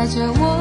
带着我。